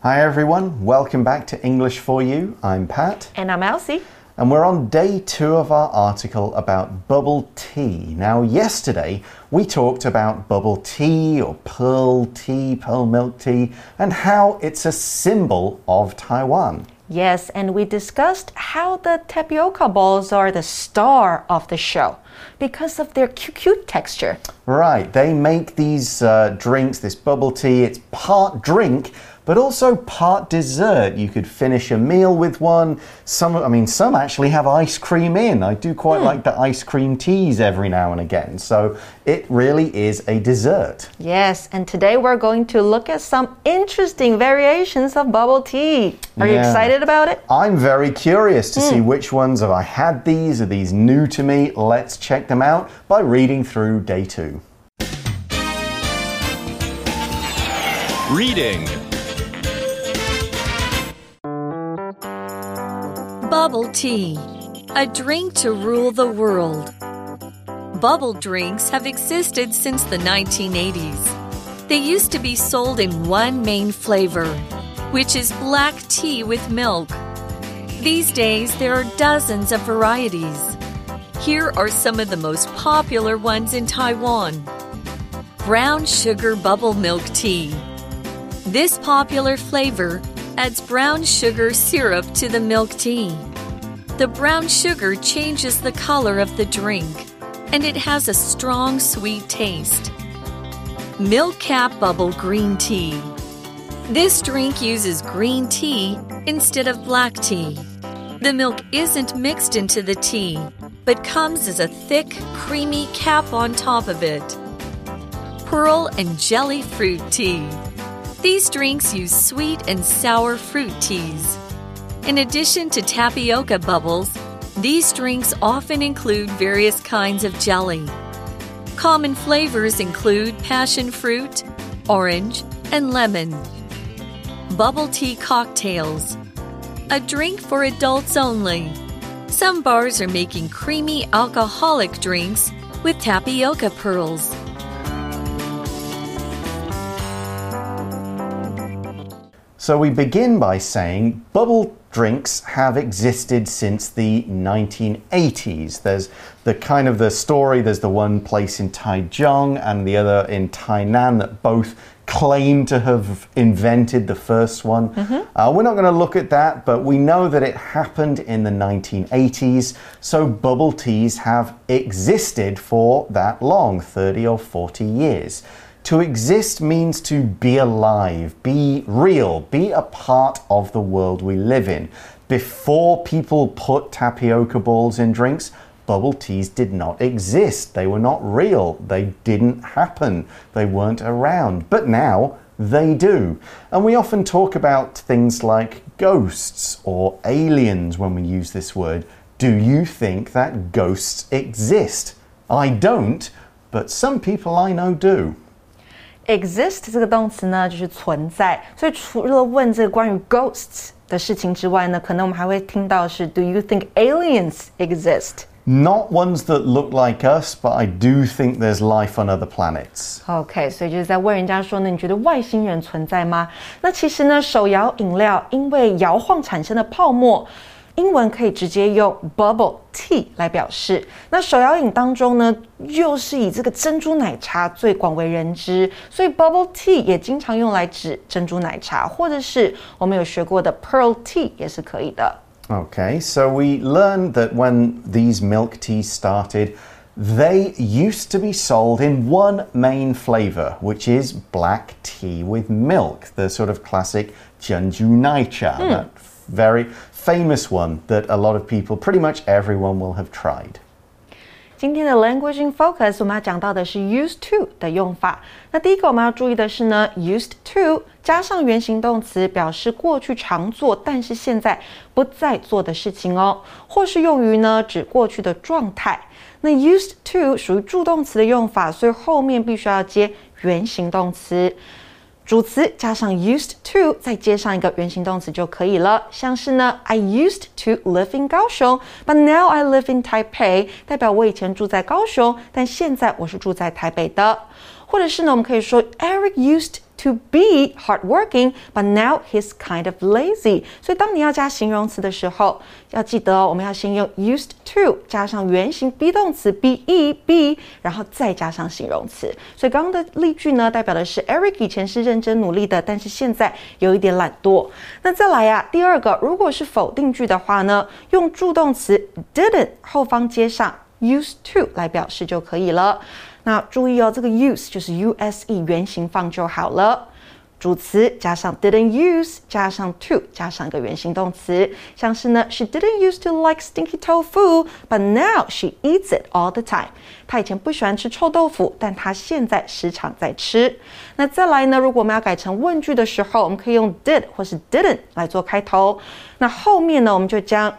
Hi everyone, welcome back to English for You. I'm Pat. And I'm Elsie. And we're on day two of our article about bubble tea. Now, yesterday we talked about bubble tea or pearl tea, pearl milk tea, and how it's a symbol of Taiwan. Yes, and we discussed how the tapioca balls are the star of the show because of their cute, cute texture. Right, they make these uh, drinks, this bubble tea, it's part drink but also part dessert. You could finish a meal with one. Some, I mean, some actually have ice cream in. I do quite mm. like the ice cream teas every now and again. So it really is a dessert. Yes, and today we're going to look at some interesting variations of bubble tea. Are yeah. you excited about it? I'm very curious to mm. see which ones have I had these. Are these new to me? Let's check them out by reading through day two. Reading Bubble tea, a drink to rule the world. Bubble drinks have existed since the 1980s. They used to be sold in one main flavor, which is black tea with milk. These days, there are dozens of varieties. Here are some of the most popular ones in Taiwan Brown Sugar Bubble Milk Tea. This popular flavor adds brown sugar syrup to the milk tea. The brown sugar changes the color of the drink, and it has a strong sweet taste. Milk Cap Bubble Green Tea. This drink uses green tea instead of black tea. The milk isn't mixed into the tea, but comes as a thick, creamy cap on top of it. Pearl and Jelly Fruit Tea. These drinks use sweet and sour fruit teas. In addition to tapioca bubbles, these drinks often include various kinds of jelly. Common flavors include passion fruit, orange, and lemon. Bubble tea cocktails. A drink for adults only. Some bars are making creamy alcoholic drinks with tapioca pearls. So we begin by saying bubble drinks have existed since the 1980s. There's the kind of the story, there's the one place in Taichung and the other in Tainan that both claim to have invented the first one. Mm -hmm. uh, we're not going to look at that, but we know that it happened in the 1980s. So bubble teas have existed for that long 30 or 40 years. To exist means to be alive, be real, be a part of the world we live in. Before people put tapioca balls in drinks, bubble teas did not exist. They were not real. They didn't happen. They weren't around. But now they do. And we often talk about things like ghosts or aliens when we use this word. Do you think that ghosts exist? I don't, but some people I know do exist 这个动词呢，就是存在。所以除了问这个关于 ghosts 的事情之外呢，可能我们还会听到是 Do you think aliens exist? Not ones that look like us, but I do think there's life on other planets. OK，所以就是在问人家说呢，你觉得外星人存在吗？那其实呢，手摇饮料因为摇晃产生的泡沫。 英文可以直接用 bubble tea 来表示。那手摇饮当中呢，又是以这个珍珠奶茶最广为人知，所以 bubble tea 也经常用来指珍珠奶茶，或者是我们有学过的 pearl tea 也是可以的。Okay, so we learned that when these milk teas started. They used to be sold in one main flavor, which is black tea with milk, the sort of classic Zhenzhu Naicha, mm. that very famous one that a lot of people, pretty much everyone, will have tried. 今天的 Language in Focus，我们要讲到的是 used to 的用法。那第一个我们要注意的是呢，used to 加上原形动词，表示过去常做，但是现在不再做的事情哦，或是用于呢指过去的状态。那 used to 属于助动词的用法，所以后面必须要接原形动词。主词加上 used to，再接上一个原形动词就可以了。像是呢，I used to live in 高雄，but now I live in Taipei，代表我以前住在高雄，但现在我是住在台北的。或者是呢，我们可以说 Eric used to be hardworking, but now he's kind of lazy。所以当你要加形容词的时候，要记得哦，我们要先用 used to 加上原形 be 动词 be be，然后再加上形容词。所以刚刚的例句呢，代表的是 Eric 以前是认真努力的，但是现在有一点懒惰。那再来呀，第二个，如果是否定句的话呢，用助动词 didn't 后方接上 used to 来表示就可以了。那注意哦，这个 use 就是 U S E 原形放就好了。主词加上 didn't use 加上 to 加上一个原形动词，像是呢，She didn't used to like stinky tofu，but now she eats it all the time。她以前不喜欢吃臭豆腐，但她现在时常在吃。那再来呢，如果我们要改成问句的时候，我们可以用 did 或是 didn't 来做开头。那后面呢，我们就将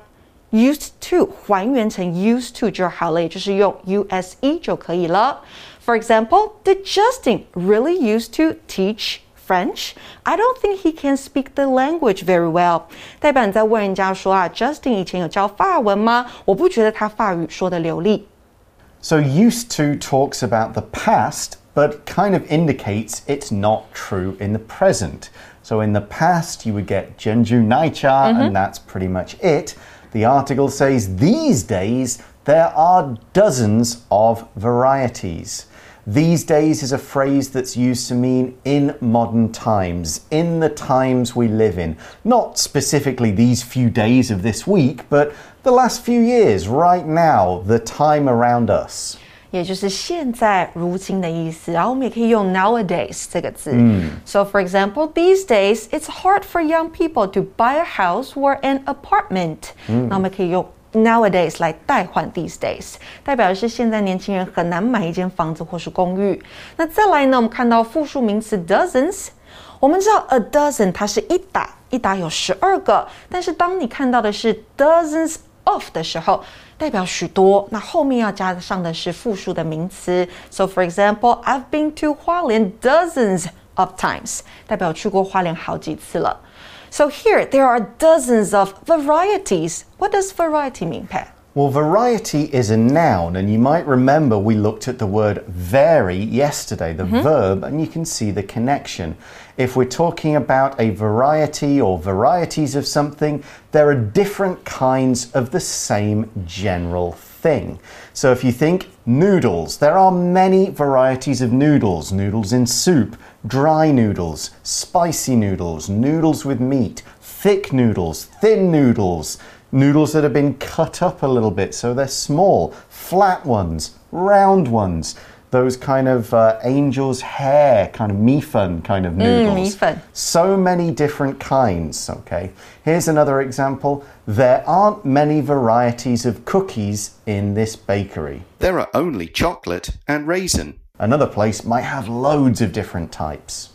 used to 还原成 used to 就好了，也就是用 use 就可以了。For example, did Justin really used to teach French? I don't think he can speak the language very well. 代表你在问人家说啊，Justin 以前有教法文吗？我不觉得他法语说的流利。So used to talks about the past but kind of indicates it's not true in the present. So in the past, you would get zhenzhu Naicha, mm-hmm. and that's pretty much it. The article says these days there are dozens of varieties. These days is a phrase that's used to mean in modern times, in the times we live in. Not specifically these few days of this week, but the last few years, right now, the time around us. 也就是现在、如今的意思。然后我们也可以用 nowadays 这个字。So for example, these days it's hard for young people to buy a house or an apartment。那我们可以用 nowadays 来代换 these days，代表的是现在年轻人很难买一间房子或是公寓。那再来呢，我们看到复数名词 dozens。我们知道 a dozen 它是一打，一打有十二个，但是当你看到的是 dozens of 的时候， 代表许多，那后面要加上的是复数的名词。So for example, I've been to 花莲 dozens of times，代表去过花莲好几次了。So here there are dozens of varieties. What does variety mean, Pat? Well, variety is a noun, and you might remember we looked at the word vary yesterday, the verb, and you can see the connection. If we're talking about a variety or varieties of something, there are different kinds of the same general thing. So if you think noodles, there are many varieties of noodles noodles in soup, dry noodles, spicy noodles, noodles with meat, thick noodles, thin noodles noodles that have been cut up a little bit so they're small, flat ones, round ones. Those kind of uh, angel's hair, kind of mifun kind of noodles. mifun. So many different kinds, okay? Here's another example. There aren't many varieties of cookies in this bakery. There are only chocolate and raisin. Another place might have loads of different types.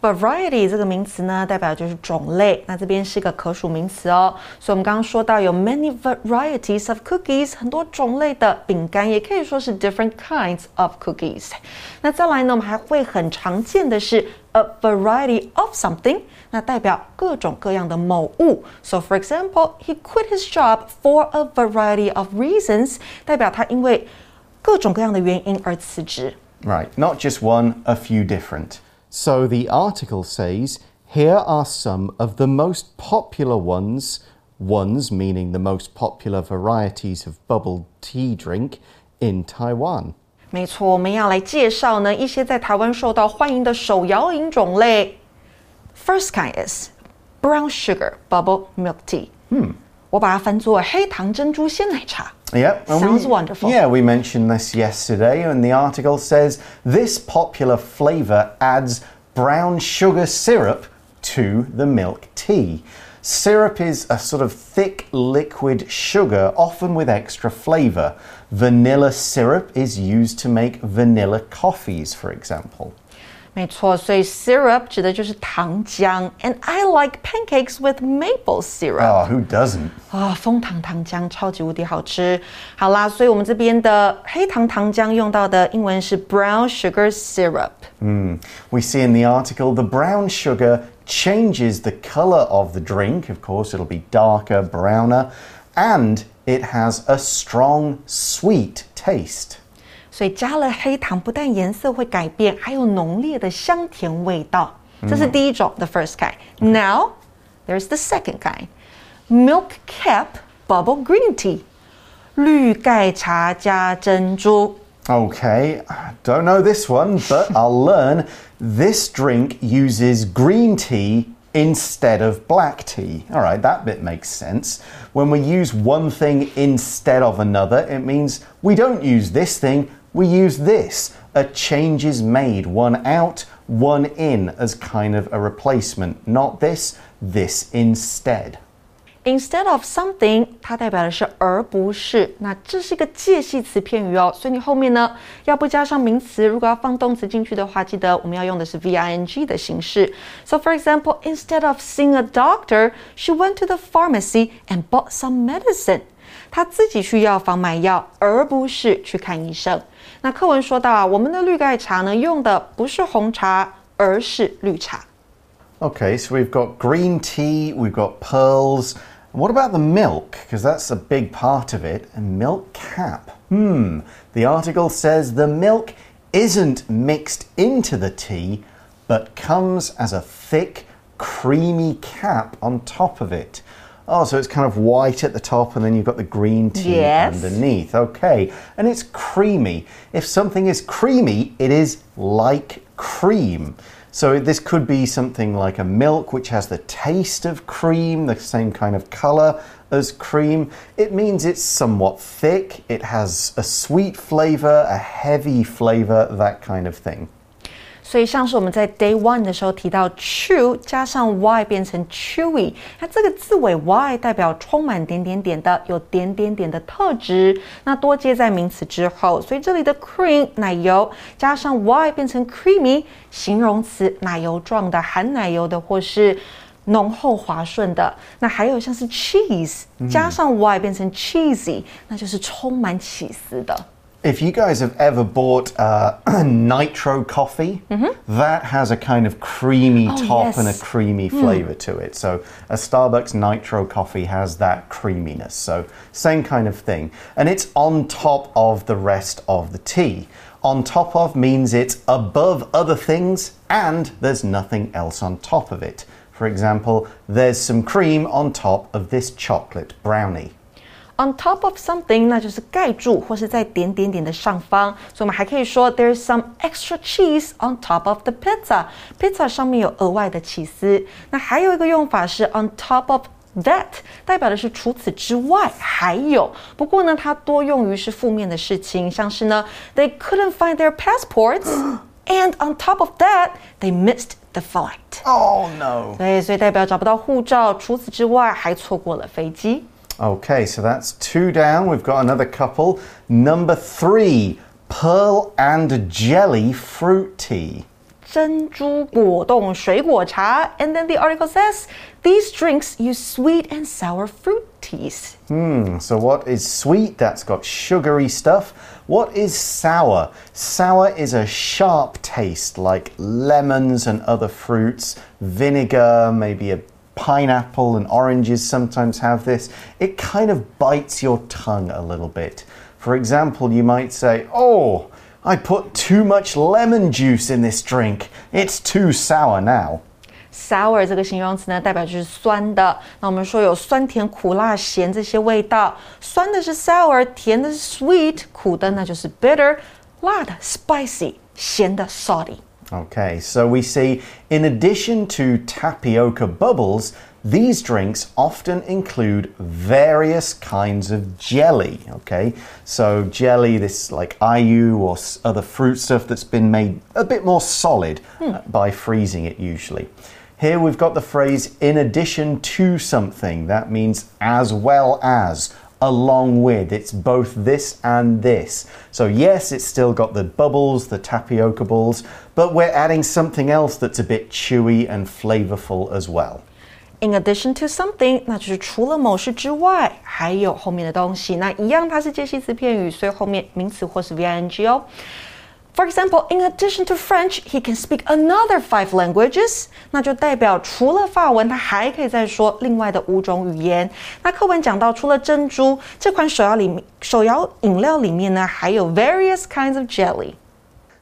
Variety 这个名词呢，代表就是种类。那这边是个可数名词哦。所以我们刚刚说到有 many varieties of cookies，很多种类的饼干，也可以说是 different kinds of cookies。那再来呢，我们还会很常见的是 a variety of something，那代表各种各样的某物。So for example, he quit his job for a variety of reasons，代表他因为各种各样的原因而辞职。 Right, not just one, a few different. So the article says here are some of the most popular ones, ones meaning the most popular varieties of bubble tea drink in Taiwan. 没错，我们要来介绍呢一些在台湾受到欢迎的手摇饮种类。First kind is brown sugar bubble milk tea。嗯， 我把它翻作黑糖珍珠鲜奶茶。 Yep. and Sounds we- wonderful. Yeah, we mentioned this yesterday, and the article says this popular flavour adds brown sugar syrup to the milk tea. Syrup is a sort of thick liquid sugar, often with extra flavour. Vanilla syrup is used to make vanilla coffees, for example. 没错，所以 syrup 指的就是糖浆，and I like pancakes with maple syrup。 Oh, who doesn't? 啊、枫糖糖浆超级无敌好吃。好啦，所以我们这边的黑糖糖浆用到的英文是 brown sugar syrup。 We see in the article the brown sugar changes the colour of the drink. Of course, it'll be darker, browner, and it has a strong, sweet taste. 所以加了黑糖，不但颜色会改变，还有浓烈的香甜味道。这是第一种，the first kind. Now there's the second kind, milk cap bubble green tea. 绿盖茶加珍珠。 Okay, don't know this one, but I'll learn. This drink uses green tea instead of black tea. All right, that bit makes sense. When we use one thing instead of another, it means we don't use this thing, we use this. A change is made, one out, one in, as kind of a replacement. Not this, this instead. Instead of something，它代表的是而不是，那这是一个介系词片语哦，所以你后面呢要不加上名词，如果要放动词进去的话，记得我们要用的是 v i n g 的形式。So for example, instead of seeing a doctor, she went to the pharmacy and bought some medicine. 她自己去药房买药，而不是去看医生。那课文说到啊，我们的绿盖茶呢用的不是红茶，而是绿茶。 Okay, so we've got green tea, we've got pearls. What about the milk? Because that's a big part of it. And milk cap. Hmm. The article says the milk isn't mixed into the tea, but comes as a thick, creamy cap on top of it. Oh, so it's kind of white at the top, and then you've got the green tea Yes. underneath. Okay, and it's creamy. If something is creamy, it is like cream. So this could be something like a milk which has the taste of cream, the same kind of color as cream. It means it's somewhat thick, it has a sweet flavor, a heavy flavor, that kind of thing. 所以像是我们在 day one 的时候提到 chew 加上 y 变成 chewy，那这个字尾 y 代表充满点点点的，有点点点的特质。那多接在名词之后，所以这里的 cream 奶油加上 y 变成 creamy，形容词奶油状的、含奶油的或是。浓厚滑顺的，那还有像是 cheese 加上 y 变成 cheesy，那就是充满起司的。If you guys have ever bought uh, nitro coffee, that has a kind of creamy top and a yes. creamy flavor to it. So a Starbucks nitro coffee has that creaminess. So same kind of thing. And it's on top of the rest of the tea. On top of means it's above other things and there's nothing else on top of it. For example, there's some cream on top of this chocolate brownie On top of something，那就是盖住或是在点点点的上方，所以我们还可以说 There's some extra cheese on top of the pizza。pizza 上面有额外的起司。那还有一个用法是 on top of that，代表的是除此之外还有。不过呢，它多用于是负面的事情，像是呢，They couldn't find their passports。And on top of that, they missed the flight. Oh no! 对，所以代表找不到护照。除此之外，还错过了飞机。 Okay, so that's two down. We've got another couple. Number three, pearl and jelly fruit tea. 珍珠果冻水果茶。And then the article says these drinks use sweet and sour fruit teas. Hmm, so what is sweet? That's got sugary stuff. What is sour? Sour is a sharp taste like lemons and other fruits, vinegar, maybe a pineapple and oranges sometimes have this. It kind of bites your tongue a little bit. For example, you might say, Oh, I put too much lemon juice in this drink. It's too sour now. Sour 这个形容词呢，代表就是酸的。那我们说有酸甜苦辣咸这些味道，酸的是 sour，甜的是 sweet，苦的那就是 bitter，辣的 spicy，咸的 salty。 Okay, so we see in addition to tapioca bubbles, these drinks often include various kinds of jelly. Okay, so jelly, this like aiyu or other fruit stuff that's been made a bit more solid uh, by freezing it usually. Here we've got the phrase in addition to something. That means as well as, along with. It's both this and this. So, yes, it's still got the bubbles, the tapioca balls, but we're adding something else that's a bit chewy and flavorful as well. In addition to something，那就是除了某事之外，还有后面的东西。那一样，它是介系词片语，所以后面名词或是 v i n g 哦。 For example, in addition to French, he can speak another five languages。那就代表除了法文，他还可以再说另外的五种语言。那课文讲到，除了珍珠这款手摇里面手摇饮料里面呢，还有 various kinds of jelly。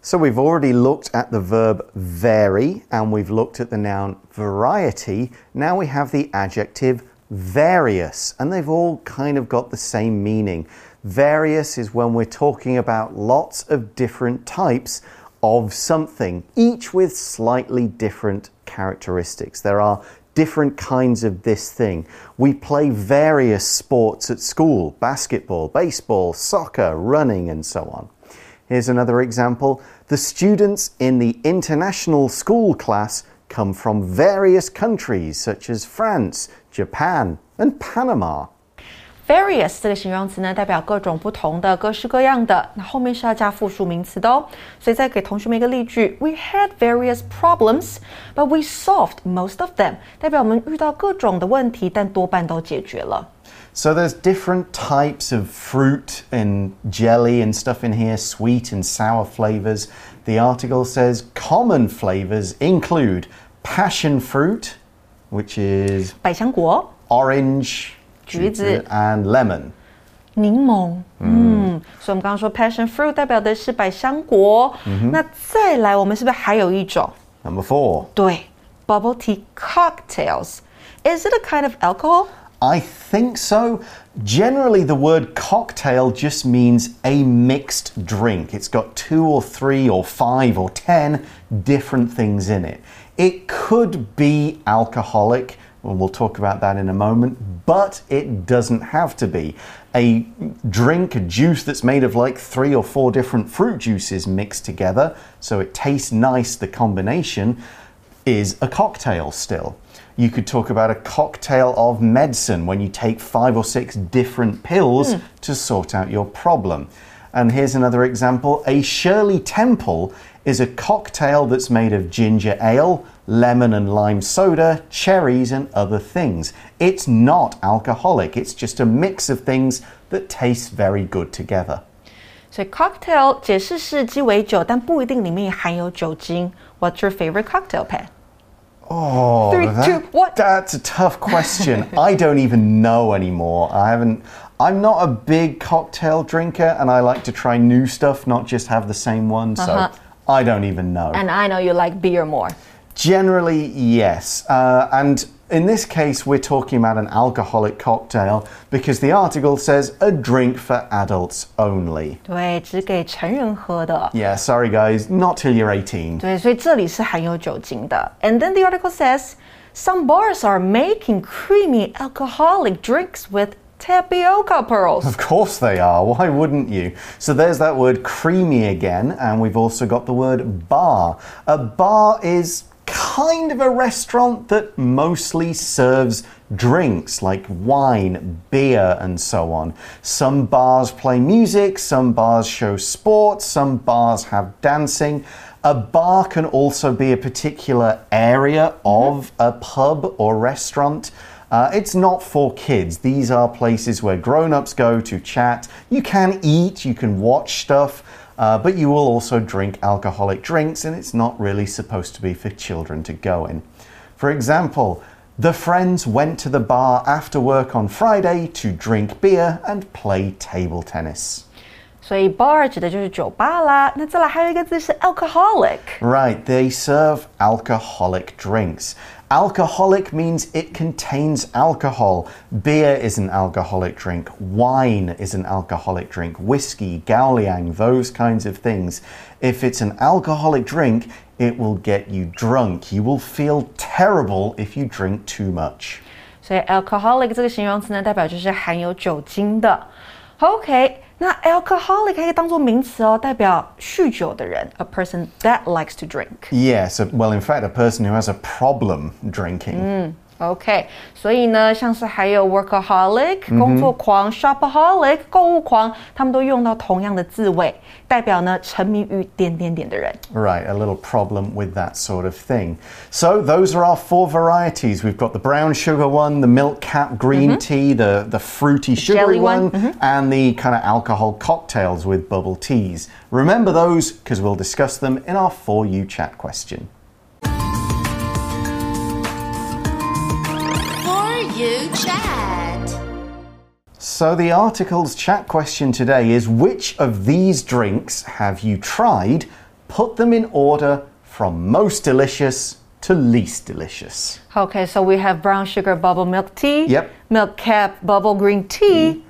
So we've already looked at the verb vary and we've looked at the noun variety. Now we have the adjective various, and they've all kind of got the same meaning. Various is when we're talking about lots of different types of something, each with slightly different characteristics. There are different kinds of this thing. We play various sports at school basketball, baseball, soccer, running, and so on. Here's another example. The students in the international school class come from various countries such as France, Japan, and Panama. Various 这个形容词呢，代表各种不同的、各式各样的。那后面是要加复数名词的哦。所以再给同学们一个例句：We had various problems, but we solved most of them。代表我们遇到各种的问题，但多半都解决了。 So there's different types of fruit and jelly and stuff in here, sweet and sour flavors. The article says common flavors include passion fruit, which is 百香果、 orange, 橘子 and lemon. 柠檬，嗯，所以我们刚刚说 passion fruit 代表的是百香果。那再来，我们是不是还有一种？ Number four. 对，bubble tea cocktails。Is it a kind of alcohol? I think so. Generally, the word cocktail just means a mixed drink. It's got two or three or five or ten different things in it. It could be alcoholic. well, we'll talk about that in a moment, but it doesn't have to be. A drink, a juice that's made of like three or four different fruit juices mixed together, so it tastes nice, the combination, is a cocktail still. You could talk about a cocktail of medicine when you take five or six different pills hmm. to sort out your problem. And here's another example a Shirley Temple is a cocktail that's made of ginger ale, lemon and lime soda, cherries, and other things. It's not alcoholic, it's just a mix of things that taste very good together. 所以 cocktail 解释是鸡尾酒，但不一定里面含有酒精。What's your favorite cocktail, Pat? Oh, Three, that- two, one. That's a tough question. I don't even know anymore. I haven't. I'm not a big cocktail drinker, and I like to try new stuff, not just have the same one. So Uh-huh. I don't even know. And I know you like beer more. Generally, yes. Uh, and in this case, we're talking about an alcoholic cocktail because the article says a drink for adults only. 对，只给成人喝的。 Yeah, sorry guys, not till you're 18. 对，所以这里是含有酒精的。And then the article says some bars are making creamy alcoholic drinks with tapioca pearls. Of course they are. Why wouldn't you? So there's that word creamy again, and we've also got the word bar. A bar is kind of a restaurant that mostly serves drinks like wine, beer, and so on. Some bars play music, some bars show sports, some bars have dancing. A bar can also be a particular area of a pub or restaurant. Uh, it's not for kids. These are places where grown ups go to chat. You can eat, you can watch stuff, uh, but you will also drink alcoholic drinks, and it's not really supposed to be for children to go in. For example, the friends went to the bar after work on Friday to drink beer and play table tennis. 所以 bar 指的就是酒吧啦。那再来还有一个字是 alcoholic。 Right, they serve alcoholic drinks. Alcoholic means it contains alcohol. Beer is an alcoholic drink. Wine is an alcoholic drink. Whiskey, Gauliang, those kinds of things. If it's an alcoholic drink, it will get you drunk. You will feel terrible if you drink too much. 所以 alcoholic 这个形容词呢，代表就是含有酒精的。OK， 那 alcoholic 可以当做名词哦，代表酗酒的人，a person that likes to drink。 Yes, a- well, in fact, a person who has a problem drinking. OK，所以呢，像是还有 workaholic 工作狂、shopaholic 购物狂，他们都用到同样的字尾，代表呢沉迷于点点点的人。 Right, a little problem with that sort of thing. So those are our four varieties. We've got the brown sugar one, the milk cap green tea, the, the fruity sugary jelly one, one, and the kind of alcohol cocktails with bubble teas. Remember those because we'll discuss them in our For You chat question. So the article's chat question today is which of these drinks have you tried? Put them in order from most delicious to least delicious. Okay, so we have brown sugar bubble milk tea. Yep. Milk cap bubble green tea.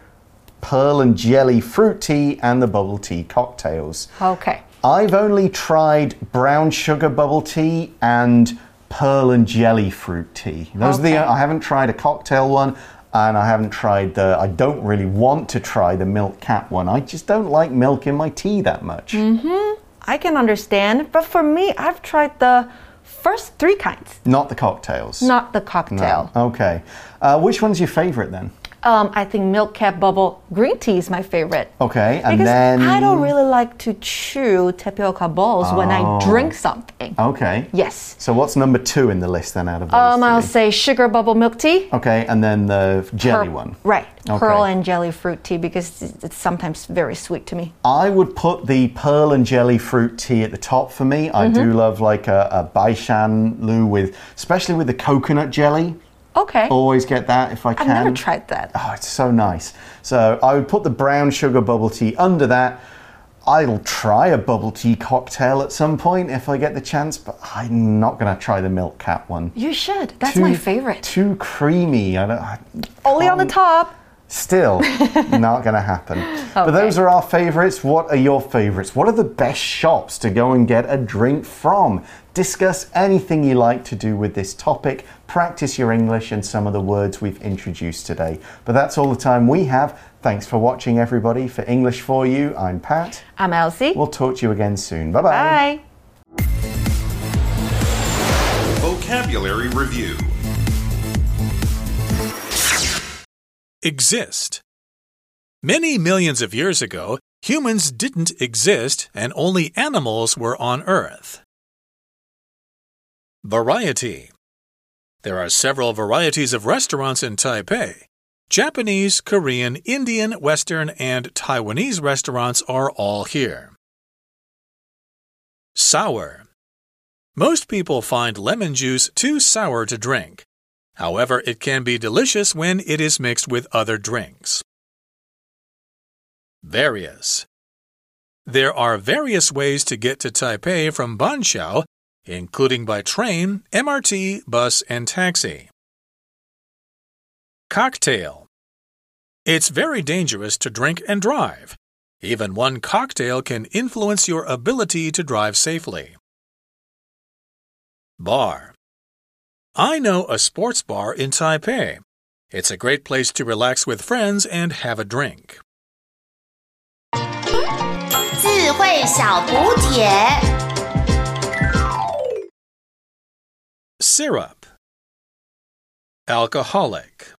pearl and jelly fruit tea and the bubble tea cocktails. Okay. I've only tried brown sugar bubble tea and pearl and jelly fruit tea. Those are the I haven't tried a cocktail one and I haven't tried the I don't really want to try the milk cap one. I just don't like milk in my tea that much. Mm -hmm. I can understand, but for me, I've tried the first three kinds, Not the cocktails. not the cocktail. Okay. Uh, which one's your favorite then? Um, I think milk cap bubble green tea is my favorite. Okay, and Because then I don't really like to chew tapioca balls when I Oh. drink something. Okay. Yes. So what's number two in the list then out of those Um, I'll say sugar bubble milk tea. Okay, and then the jelly Pearl- one. Right. Okay. Pearl and jelly fruit tea because it's sometimes very sweet to me. I would put the pearl and jelly fruit tea at the top for me. I do Mm-hmm. love like a, a baixiang lu with, especially with the coconut jelly. Okay. Always get that if I can. I've never tried that. Oh, it's so nice. So I would put the brown sugar bubble tea under that. I'll try a bubble tea cocktail at some point if I get the chance, but I'm not going to try the milk cap one. You should. That's Too- my favorite. Too creamy. I don't. I Only on the top. Still, not going to happen. But those are our favorites. What are your favorites? What are the best shops to go and get a drink from? Discuss anything you like to do with this topic. Practice your English and some of the words we've introduced today. But that's all the time we have. Thanks for watching, everybody. For English for You, I'm Pat. I'm Elsie. We'll talk to you again soon. Bye bye. Bye. Vocabulary Review Exist. Many millions of years ago, humans didn't exist and only animals were on Earth. Variety. There are several varieties of restaurants in Taipei. Japanese, Korean, Indian, Western, and Taiwanese restaurants are all here. Sour. Most people find lemon juice too sour to drink. However, it can be delicious when it is mixed with other drinks. Various. There are various ways to get to Taipei from Banqiao, including by train, MRT, bus, and taxi. Cocktail. It's very dangerous to drink and drive. Even one cocktail can influence your ability to drive safely. Bar. I know a sports bar in Taipei. It's a great place to relax with friends and have a drink. 智慧小补帖。 Syrup. Alcoholic.